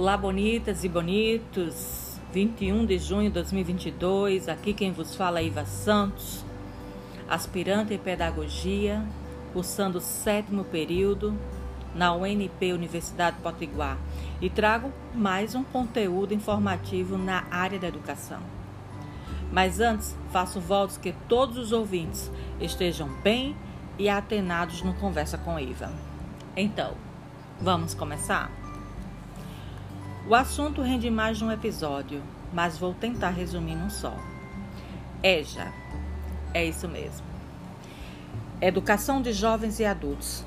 Olá, bonitas e bonitos. 21 de junho de 2022. Aqui quem vos fala é Iva Santos, aspirante em pedagogia, cursando o sétimo período na UNP Universidade Potiguar e trago mais um conteúdo informativo na área da educação. Mas antes, faço votos que todos os ouvintes estejam bem e atenados no Conversa com Iva. Então, vamos começar? O assunto rende mais de um episódio, mas vou tentar resumir num só. EJA. É isso mesmo. Educação de jovens e adultos.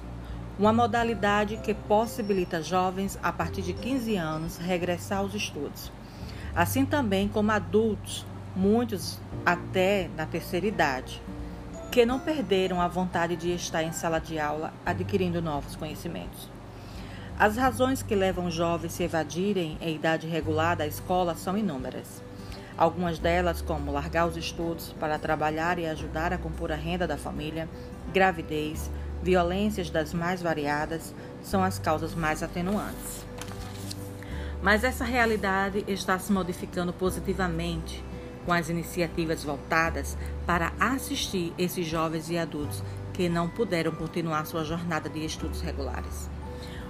Uma modalidade que possibilita jovens a partir de 15 anos regressar aos estudos. Assim também como adultos, muitos até na terceira idade, que não perderam a vontade de estar em sala de aula adquirindo novos conhecimentos. As razões que levam jovens a se evadirem em idade regular da escola são inúmeras. Algumas delas, como largar os estudos para trabalhar e ajudar a compor a renda da família, gravidez, violências das mais variadas, são as causas mais atenuantes. Mas essa realidade está se modificando positivamente com as iniciativas voltadas para assistir esses jovens e adultos que não puderam continuar sua jornada de estudos regulares.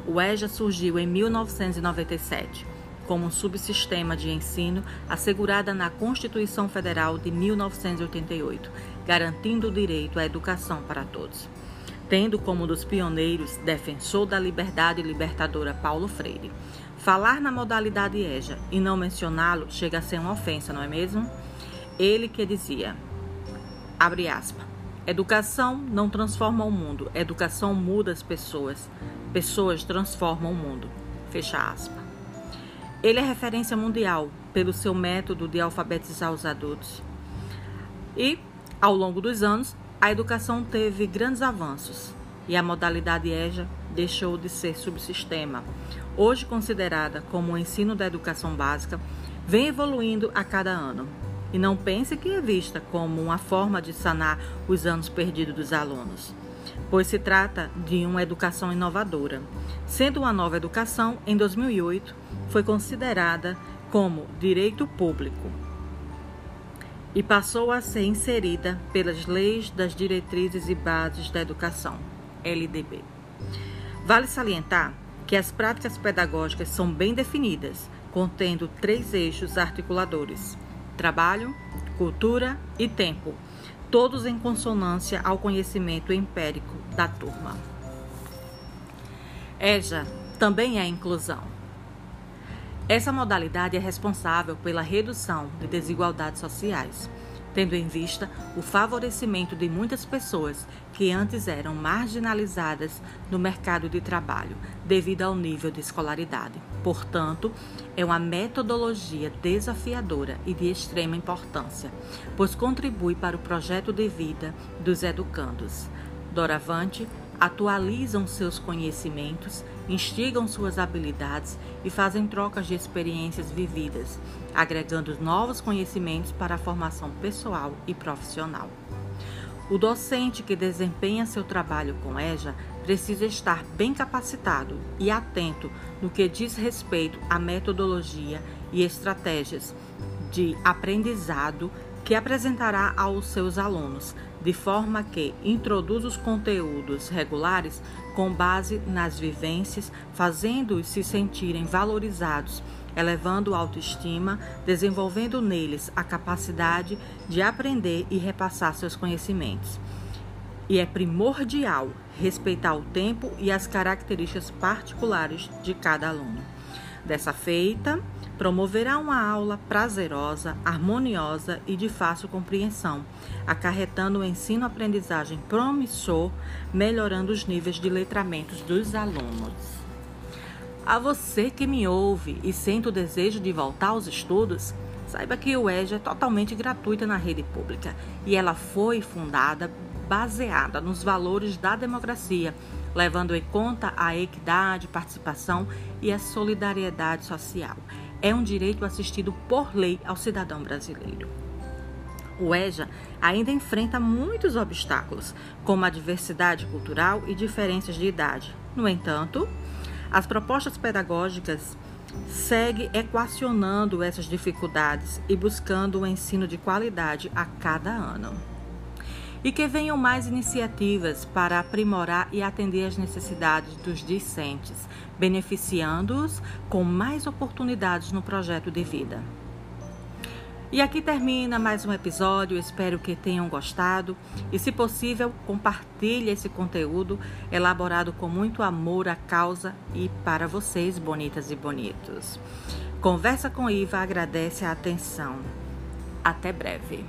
O EJA surgiu em 1997 como um subsistema de ensino assegurada na Constituição Federal de 1988, garantindo o direito à educação para todos. Tendo como um dos pioneiros defensor da liberdade libertadora Paulo Freire. Falar na modalidade EJA e não mencioná-lo chega a ser uma ofensa, não é mesmo? Ele que dizia, abre aspas, educação não transforma o mundo, educação muda as pessoas. Pessoas transformam o mundo. Fecha aspas. Ele é referência mundial pelo seu método de alfabetizar os adultos. E, ao longo dos anos, a educação teve grandes avanços e a modalidade EJA deixou de ser subsistema. Hoje considerada como o ensino da educação básica, vem evoluindo a cada ano. E não pense que é vista como uma forma de sanar os anos perdidos dos alunos pois se trata de uma educação inovadora. Sendo uma nova educação, em 2008 foi considerada como direito público e passou a ser inserida pelas Leis das Diretrizes e Bases da Educação, LDB. Vale salientar que as práticas pedagógicas são bem definidas, contendo três eixos articuladores: trabalho, cultura e tempo todos em consonância ao conhecimento empírico da turma. EJA também é inclusão. Essa modalidade é responsável pela redução de desigualdades sociais tendo em vista o favorecimento de muitas pessoas que antes eram marginalizadas no mercado de trabalho devido ao nível de escolaridade. Portanto, é uma metodologia desafiadora e de extrema importância, pois contribui para o projeto de vida dos educandos. Doravante, atualizam seus conhecimentos, instigam suas habilidades e fazem trocas de experiências vividas, agregando novos conhecimentos para a formação pessoal e profissional. O docente que desempenha seu trabalho com EJA precisa estar bem capacitado e atento no que diz respeito à metodologia e estratégias de aprendizado que apresentará aos seus alunos, de forma que introduz os conteúdos regulares com base nas vivências, fazendo-os se sentirem valorizados, elevando a autoestima, desenvolvendo neles a capacidade de aprender e repassar seus conhecimentos. E é primordial respeitar o tempo e as características particulares de cada aluno. Dessa feita, promoverá uma aula prazerosa, harmoniosa e de fácil compreensão, acarretando o ensino-aprendizagem promissor, melhorando os níveis de letramento dos alunos. A você que me ouve e sente o desejo de voltar aos estudos, saiba que o EJA é totalmente gratuita na rede pública e ela foi fundada baseada nos valores da democracia, levando em conta a equidade, participação e a solidariedade social é um direito assistido por lei ao cidadão brasileiro. O EJA ainda enfrenta muitos obstáculos, como a diversidade cultural e diferenças de idade. No entanto, as propostas pedagógicas segue equacionando essas dificuldades e buscando um ensino de qualidade a cada ano. E que venham mais iniciativas para aprimorar e atender às necessidades dos discentes, beneficiando-os com mais oportunidades no projeto de vida. E aqui termina mais um episódio. Espero que tenham gostado e, se possível, compartilhe esse conteúdo elaborado com muito amor à causa e para vocês, bonitas e bonitos. Conversa com Iva agradece a atenção. Até breve.